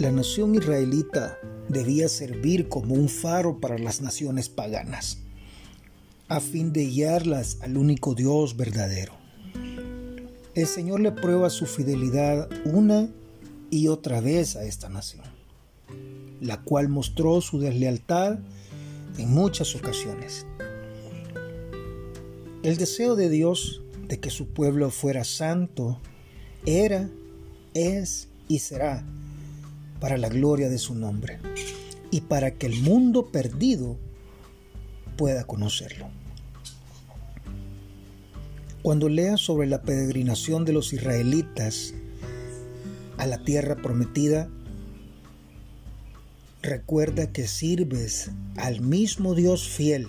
La nación israelita debía servir como un faro para las naciones paganas, a fin de guiarlas al único Dios verdadero. El Señor le prueba su fidelidad una y otra vez a esta nación, la cual mostró su deslealtad en muchas ocasiones. El deseo de Dios de que su pueblo fuera santo era, es y será para la gloria de su nombre y para que el mundo perdido pueda conocerlo. Cuando leas sobre la peregrinación de los israelitas a la tierra prometida, recuerda que sirves al mismo Dios fiel,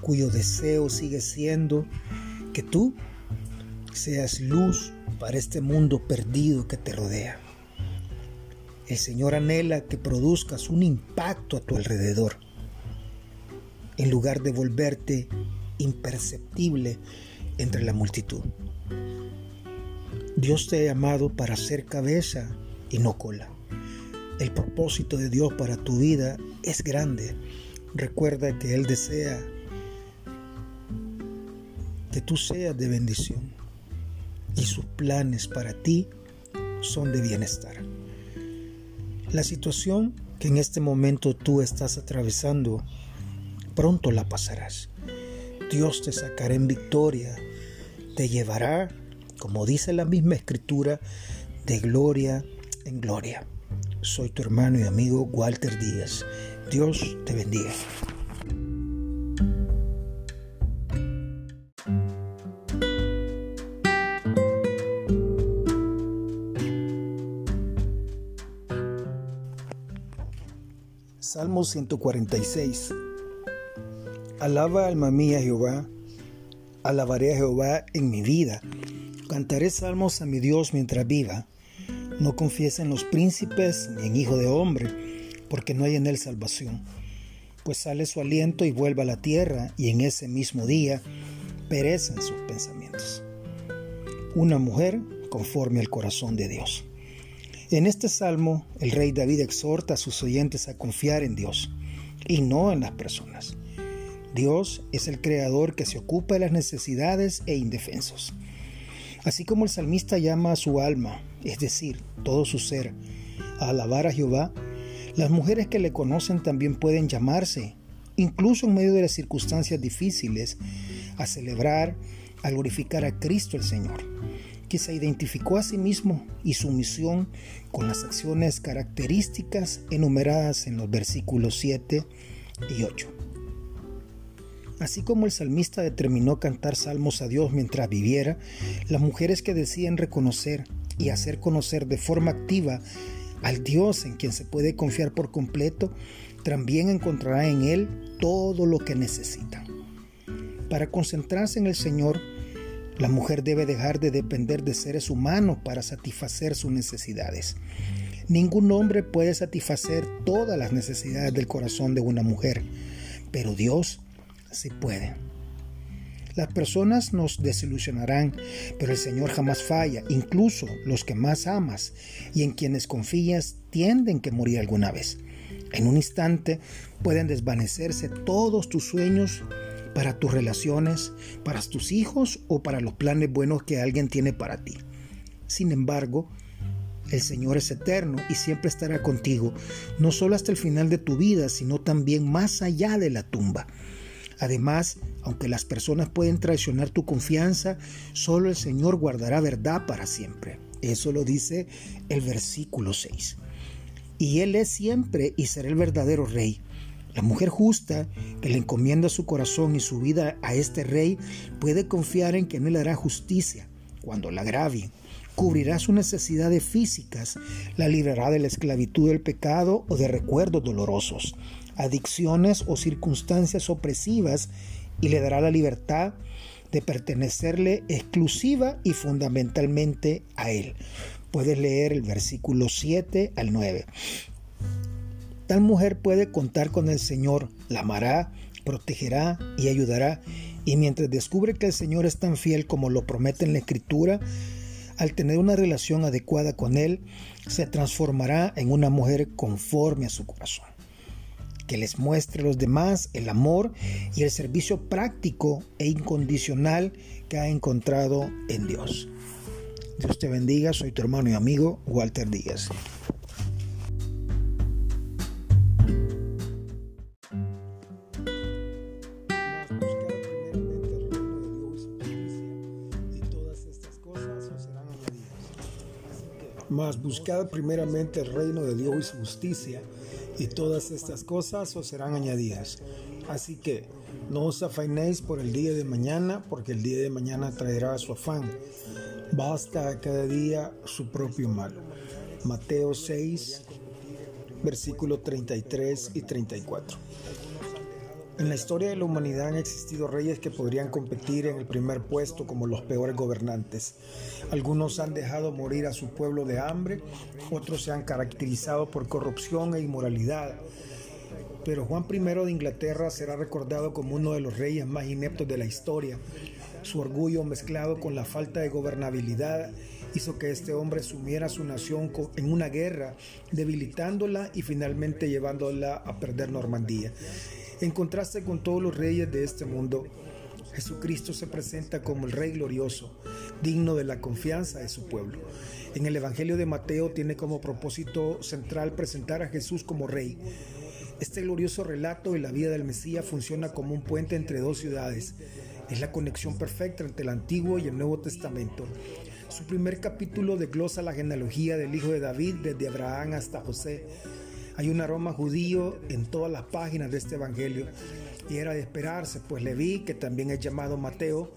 cuyo deseo sigue siendo que tú seas luz para este mundo perdido que te rodea. El Señor anhela que produzcas un impacto a tu alrededor, en lugar de volverte imperceptible entre la multitud. Dios te ha llamado para ser cabeza y no cola. El propósito de Dios para tu vida es grande. Recuerda que Él desea que tú seas de bendición y sus planes para ti son de bienestar. La situación que en este momento tú estás atravesando, pronto la pasarás. Dios te sacará en victoria, te llevará, como dice la misma escritura, de gloria en gloria. Soy tu hermano y amigo Walter Díaz. Dios te bendiga. Salmo 146. Alaba alma mía Jehová, alabaré a Jehová en mi vida. Cantaré salmos a mi Dios mientras viva. No confiese en los príncipes ni en hijo de hombre, porque no hay en él salvación. Pues sale su aliento y vuelve a la tierra, y en ese mismo día perecen sus pensamientos. Una mujer conforme al corazón de Dios. En este salmo, el rey David exhorta a sus oyentes a confiar en Dios y no en las personas. Dios es el creador que se ocupa de las necesidades e indefensos. Así como el salmista llama a su alma, es decir, todo su ser, a alabar a Jehová, las mujeres que le conocen también pueden llamarse, incluso en medio de las circunstancias difíciles, a celebrar, a glorificar a Cristo el Señor que se identificó a sí mismo y su misión con las acciones características enumeradas en los versículos 7 y 8. Así como el salmista determinó cantar salmos a Dios mientras viviera, las mujeres que deciden reconocer y hacer conocer de forma activa al Dios en quien se puede confiar por completo, también encontrará en Él todo lo que necesita. Para concentrarse en el Señor, la mujer debe dejar de depender de seres humanos para satisfacer sus necesidades. Ningún hombre puede satisfacer todas las necesidades del corazón de una mujer, pero Dios sí puede. Las personas nos desilusionarán, pero el Señor jamás falla. Incluso los que más amas y en quienes confías tienden que morir alguna vez. En un instante pueden desvanecerse todos tus sueños para tus relaciones, para tus hijos o para los planes buenos que alguien tiene para ti. Sin embargo, el Señor es eterno y siempre estará contigo, no solo hasta el final de tu vida, sino también más allá de la tumba. Además, aunque las personas pueden traicionar tu confianza, solo el Señor guardará verdad para siempre. Eso lo dice el versículo 6. Y Él es siempre y será el verdadero Rey. La mujer justa que le encomienda su corazón y su vida a este rey puede confiar en que no le hará justicia cuando la agravien, cubrirá sus necesidades físicas, la librará de la esclavitud del pecado o de recuerdos dolorosos, adicciones o circunstancias opresivas y le dará la libertad de pertenecerle exclusiva y fundamentalmente a él. Puedes leer el versículo 7 al 9. Tal mujer puede contar con el Señor, la amará, protegerá y ayudará. Y mientras descubre que el Señor es tan fiel como lo promete en la Escritura, al tener una relación adecuada con Él, se transformará en una mujer conforme a su corazón, que les muestre a los demás el amor y el servicio práctico e incondicional que ha encontrado en Dios. Dios te bendiga, soy tu hermano y amigo Walter Díaz. Buscad primeramente el reino de Dios y su justicia, y todas estas cosas os serán añadidas. Así que no os afainéis por el día de mañana, porque el día de mañana traerá su afán. Basta a cada día su propio mal. Mateo 6, versículos 33 y 34. En la historia de la humanidad han existido reyes que podrían competir en el primer puesto como los peores gobernantes. Algunos han dejado morir a su pueblo de hambre, otros se han caracterizado por corrupción e inmoralidad. Pero Juan I de Inglaterra será recordado como uno de los reyes más ineptos de la historia. Su orgullo mezclado con la falta de gobernabilidad hizo que este hombre sumiera a su nación en una guerra, debilitándola y finalmente llevándola a perder Normandía. En contraste con todos los reyes de este mundo, Jesucristo se presenta como el Rey glorioso, digno de la confianza de su pueblo. En el Evangelio de Mateo tiene como propósito central presentar a Jesús como Rey. Este glorioso relato de la vida del Mesías funciona como un puente entre dos ciudades. Es la conexión perfecta entre el Antiguo y el Nuevo Testamento. Su primer capítulo desglosa la genealogía del hijo de David desde Abraham hasta José hay un aroma judío en todas las páginas de este Evangelio y era de esperarse, pues Leví, que también es llamado Mateo,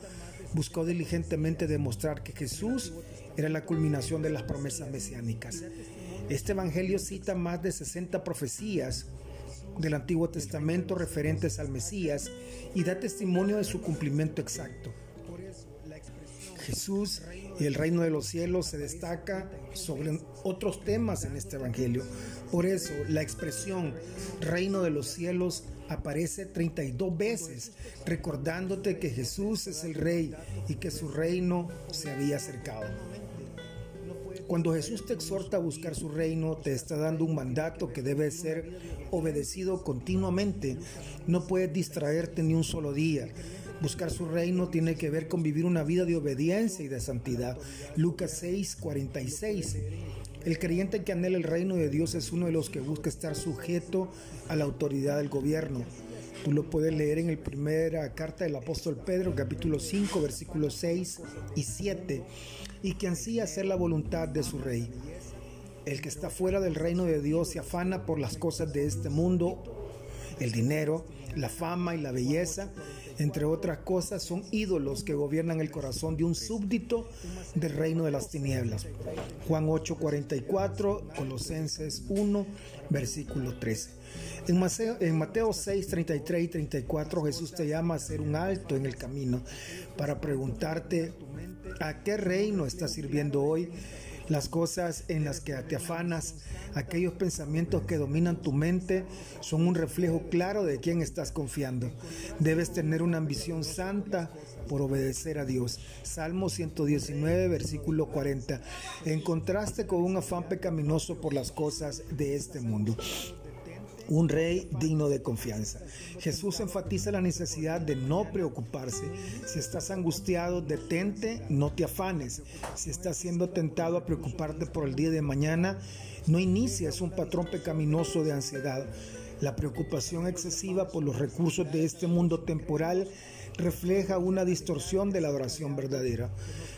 buscó diligentemente demostrar que Jesús era la culminación de las promesas mesiánicas. Este Evangelio cita más de 60 profecías del Antiguo Testamento referentes al Mesías y da testimonio de su cumplimiento exacto. Jesús y el reino de los cielos se destaca sobre otros temas en este Evangelio. Por eso la expresión reino de los cielos aparece 32 veces, recordándote que Jesús es el rey y que su reino se había acercado. Cuando Jesús te exhorta a buscar su reino, te está dando un mandato que debe ser obedecido continuamente. No puedes distraerte ni un solo día. Buscar su reino tiene que ver con vivir una vida de obediencia y de santidad. Lucas 6, 46. El creyente que anhela el reino de Dios es uno de los que busca estar sujeto a la autoridad del gobierno. Tú lo puedes leer en la primera carta del apóstol Pedro, capítulo 5, versículos 6 y 7, y que ansía hacer la voluntad de su rey. El que está fuera del reino de Dios se afana por las cosas de este mundo, el dinero, la fama y la belleza, entre otras cosas, son ídolos que gobiernan el corazón de un súbdito del reino de las tinieblas. Juan 8:44, Colosenses 1, versículo 13. En Mateo, en Mateo 6, 33 y 34 Jesús te llama a hacer un alto en el camino para preguntarte a qué reino estás sirviendo hoy las cosas en las que te afanas, aquellos pensamientos que dominan tu mente, son un reflejo claro de quién estás confiando. Debes tener una ambición santa por obedecer a Dios. Salmo 119, versículo 40. En contraste con un afán pecaminoso por las cosas de este mundo un rey digno de confianza. Jesús enfatiza la necesidad de no preocuparse. Si estás angustiado, detente, no te afanes. Si estás siendo tentado a preocuparte por el día de mañana, no inicies un patrón pecaminoso de ansiedad. La preocupación excesiva por los recursos de este mundo temporal refleja una distorsión de la adoración verdadera.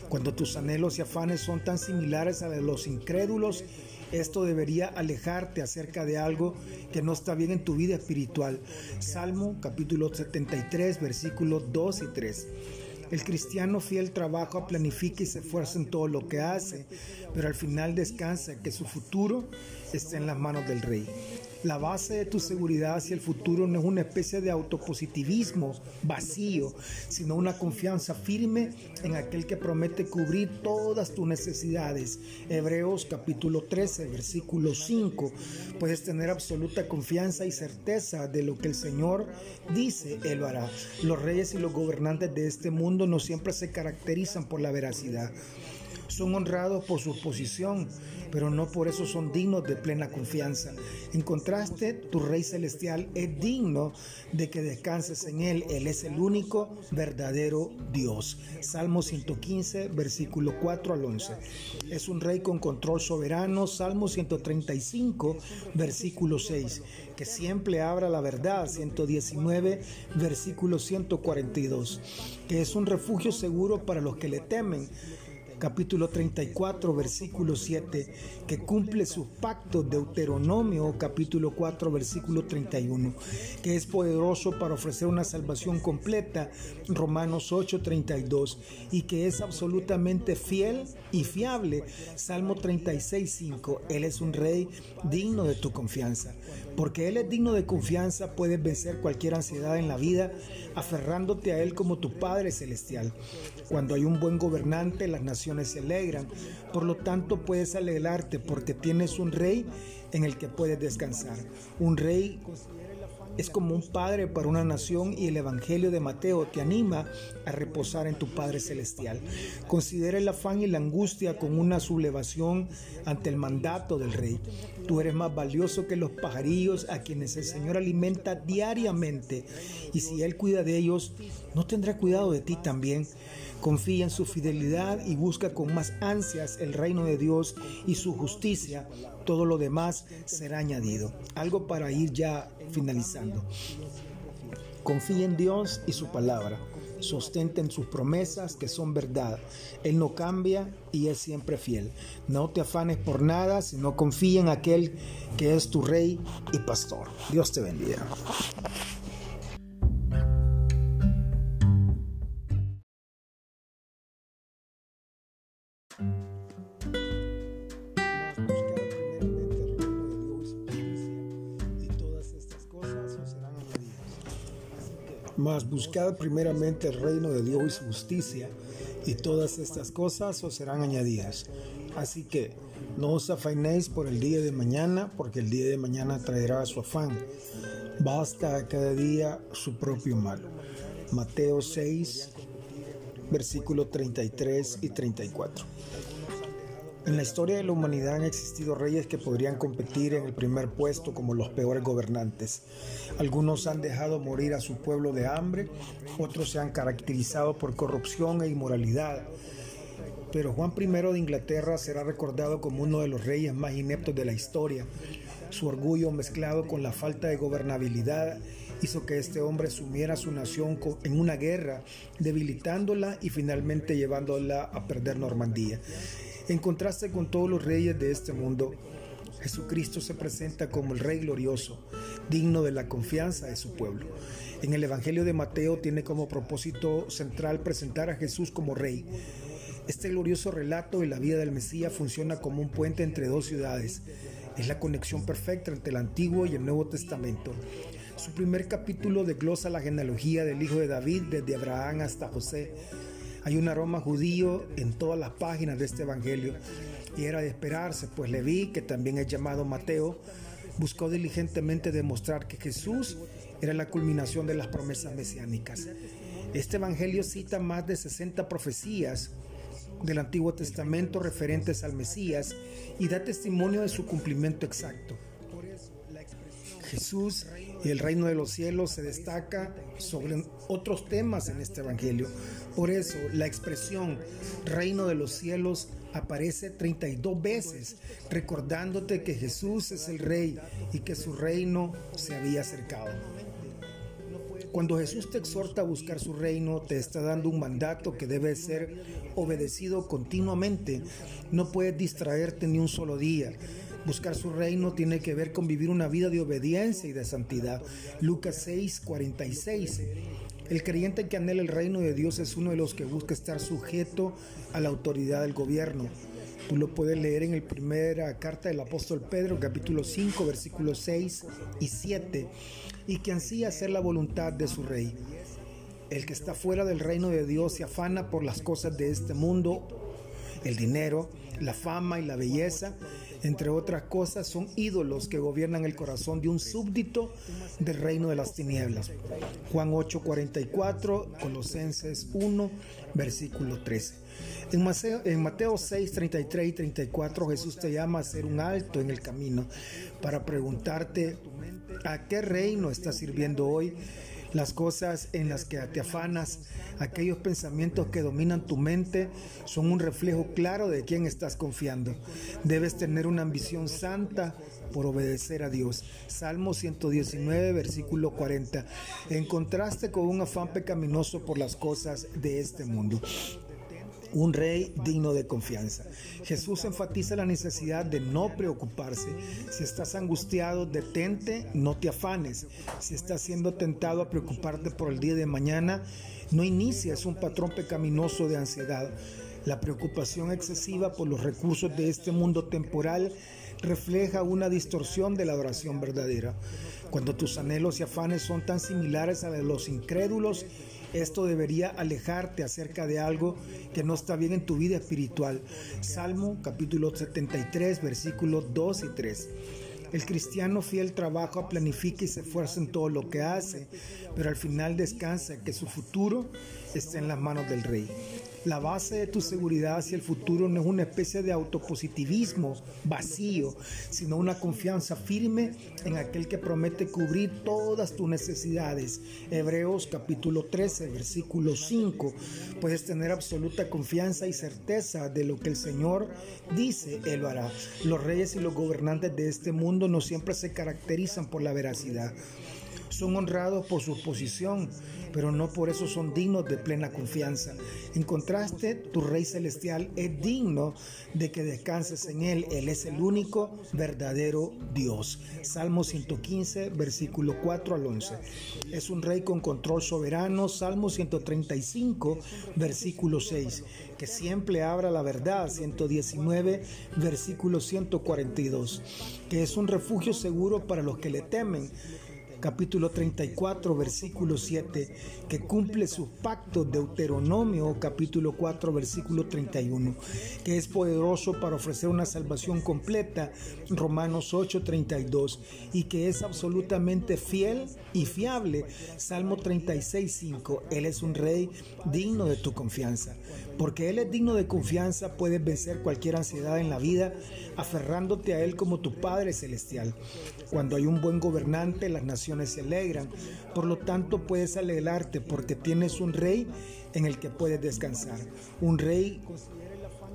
Cuando tus anhelos y afanes son tan similares a los incrédulos, esto debería alejarte acerca de algo que no está bien en tu vida espiritual. Salmo capítulo 73 versículos 2 y 3. El cristiano fiel trabaja, planifica y se esfuerza en todo lo que hace, pero al final descansa que su futuro está en las manos del Rey. La base de tu seguridad hacia el futuro no es una especie de autopositivismo vacío, sino una confianza firme en aquel que promete cubrir todas tus necesidades. Hebreos capítulo 13, versículo 5. Puedes tener absoluta confianza y certeza de lo que el Señor dice, Él hará. Los reyes y los gobernantes de este mundo no siempre se caracterizan por la veracidad. Son honrados por su posición, pero no por eso son dignos de plena confianza. En contraste, tu Rey Celestial es digno de que descanses en Él. Él es el único verdadero Dios. Salmo 115, versículo 4 al 11. Es un Rey con control soberano. Salmo 135, versículo 6. Que siempre abra la verdad. 119, versículo 142. Que es un refugio seguro para los que le temen capítulo 34, versículo 7, que cumple sus pactos, Deuteronomio capítulo 4, versículo 31, que es poderoso para ofrecer una salvación completa, Romanos 8, 32, y que es absolutamente fiel y fiable, Salmo 36, 5, Él es un rey digno de tu confianza. Porque Él es digno de confianza, puedes vencer cualquier ansiedad en la vida, aferrándote a Él como tu Padre Celestial. Cuando hay un buen gobernante, las naciones se alegran. Por lo tanto, puedes alegrarte porque tienes un rey en el que puedes descansar. Un rey es como un padre para una nación y el Evangelio de Mateo te anima a reposar en tu Padre Celestial. Considera el afán y la angustia con una sublevación ante el mandato del Rey. Tú eres más valioso que los pajarillos a quienes el Señor alimenta diariamente y si Él cuida de ellos, ¿no tendrá cuidado de ti también? Confía en su fidelidad y busca con más ansias el reino de Dios y su justicia. Todo lo demás será añadido. Algo para ir ya finalizando. Confía en Dios y su palabra. Sostente sus promesas que son verdad. Él no cambia y es siempre fiel. No te afanes por nada, sino confía en aquel que es tu rey y pastor. Dios te bendiga. Buscad primeramente el reino de Dios y su justicia, y todas estas cosas os serán añadidas. Así que no os afainéis por el día de mañana, porque el día de mañana traerá su afán. Basta a cada día su propio mal. Mateo 6, versículo 33 y 34. En la historia de la humanidad han existido reyes que podrían competir en el primer puesto como los peores gobernantes. Algunos han dejado morir a su pueblo de hambre, otros se han caracterizado por corrupción e inmoralidad. Pero Juan I de Inglaterra será recordado como uno de los reyes más ineptos de la historia. Su orgullo mezclado con la falta de gobernabilidad hizo que este hombre sumiera a su nación en una guerra, debilitándola y finalmente llevándola a perder Normandía. En contraste con todos los reyes de este mundo, Jesucristo se presenta como el Rey glorioso, digno de la confianza de su pueblo. En el Evangelio de Mateo tiene como propósito central presentar a Jesús como Rey. Este glorioso relato de la vida del Mesías funciona como un puente entre dos ciudades. Es la conexión perfecta entre el Antiguo y el Nuevo Testamento. Su primer capítulo desglosa la genealogía del hijo de David desde Abraham hasta José hay un aroma judío en todas las páginas de este Evangelio y era de esperarse, pues Leví, que también es llamado Mateo, buscó diligentemente demostrar que Jesús era la culminación de las promesas mesiánicas. Este Evangelio cita más de 60 profecías del Antiguo Testamento referentes al Mesías y da testimonio de su cumplimiento exacto. Jesús y el reino de los cielos se destaca sobre otros temas en este Evangelio. Por eso la expresión reino de los cielos aparece 32 veces, recordándote que Jesús es el rey y que su reino se había acercado. Cuando Jesús te exhorta a buscar su reino, te está dando un mandato que debe ser obedecido continuamente. No puedes distraerte ni un solo día. Buscar su reino tiene que ver con vivir una vida de obediencia y de santidad. Lucas 6, 46. El creyente que anhela el reino de Dios es uno de los que busca estar sujeto a la autoridad del gobierno. Tú lo puedes leer en la primera carta del apóstol Pedro, capítulo 5, versículos 6 y 7, y que ansía hacer la voluntad de su rey. El que está fuera del reino de Dios se afana por las cosas de este mundo, el dinero, la fama y la belleza, entre otras cosas, son ídolos que gobiernan el corazón de un súbdito del reino de las tinieblas. Juan 8:44, Colosenses 1, versículo 13. En Mateo, en Mateo 6, 33 y 34 Jesús te llama a hacer un alto en el camino para preguntarte a qué reino estás sirviendo hoy las cosas en las que te afanas, aquellos pensamientos que dominan tu mente, son un reflejo claro de quién estás confiando. Debes tener una ambición santa por obedecer a Dios. Salmo 119, versículo 40. En contraste con un afán pecaminoso por las cosas de este mundo un rey digno de confianza. Jesús enfatiza la necesidad de no preocuparse. Si estás angustiado, detente, no te afanes. Si estás siendo tentado a preocuparte por el día de mañana, no inicies un patrón pecaminoso de ansiedad. La preocupación excesiva por los recursos de este mundo temporal refleja una distorsión de la oración verdadera. Cuando tus anhelos y afanes son tan similares a los incrédulos, esto debería alejarte acerca de algo que no está bien en tu vida espiritual. Salmo capítulo 73 versículos 2 y 3. El cristiano fiel trabaja, planifica y se esfuerza en todo lo que hace, pero al final descansa que su futuro está en las manos del Rey. La base de tu seguridad hacia el futuro no es una especie de autopositivismo vacío, sino una confianza firme en aquel que promete cubrir todas tus necesidades. Hebreos capítulo 13, versículo 5. Puedes tener absoluta confianza y certeza de lo que el Señor dice, Él hará. Los reyes y los gobernantes de este mundo no siempre se caracterizan por la veracidad son honrados por su posición, pero no por eso son dignos de plena confianza. En contraste, tu Rey Celestial es digno de que descanses en Él. Él es el único verdadero Dios. Salmo 115, versículo 4 al 11. Es un Rey con control soberano. Salmo 135, versículo 6. Que siempre abra la verdad. 119, versículo 142. Que es un refugio seguro para los que le temen capítulo 34, versículo 7, que cumple sus pactos, Deuteronomio capítulo 4, versículo 31, que es poderoso para ofrecer una salvación completa, Romanos 8, 32, y que es absolutamente fiel y fiable, Salmo 36, 5, Él es un rey digno de tu confianza. Porque Él es digno de confianza, puedes vencer cualquier ansiedad en la vida, aferrándote a Él como tu Padre Celestial. Cuando hay un buen gobernante, las naciones se alegran. Por lo tanto, puedes alegrarte porque tienes un rey en el que puedes descansar. Un rey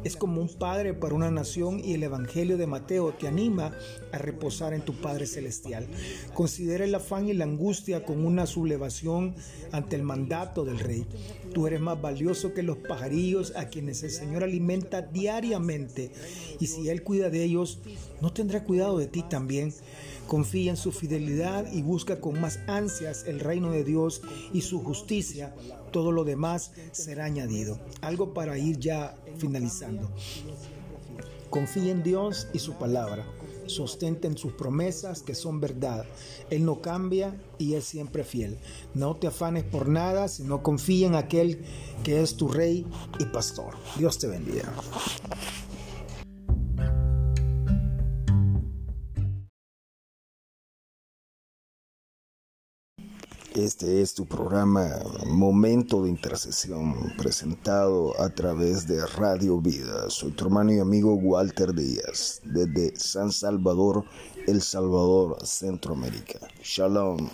es como un padre para una nación y el Evangelio de Mateo te anima a reposar en tu Padre Celestial. Considera el afán y la angustia con una sublevación ante el mandato del Rey. Tú eres más valioso que los pajarillos a quienes el Señor alimenta diariamente y si Él cuida de ellos, ¿no tendrá cuidado de ti también? Confía en su fidelidad y busca con más ansias el reino de Dios y su justicia. Todo lo demás será añadido. Algo para ir ya finalizando. Confía en Dios y su palabra. Sostente en sus promesas que son verdad. Él no cambia y es siempre fiel. No te afanes por nada, sino confía en aquel que es tu rey y pastor. Dios te bendiga. Este es tu programa Momento de Intercesión, presentado a través de Radio Vida. Soy tu hermano y amigo Walter Díaz, desde San Salvador, El Salvador, Centroamérica. Shalom.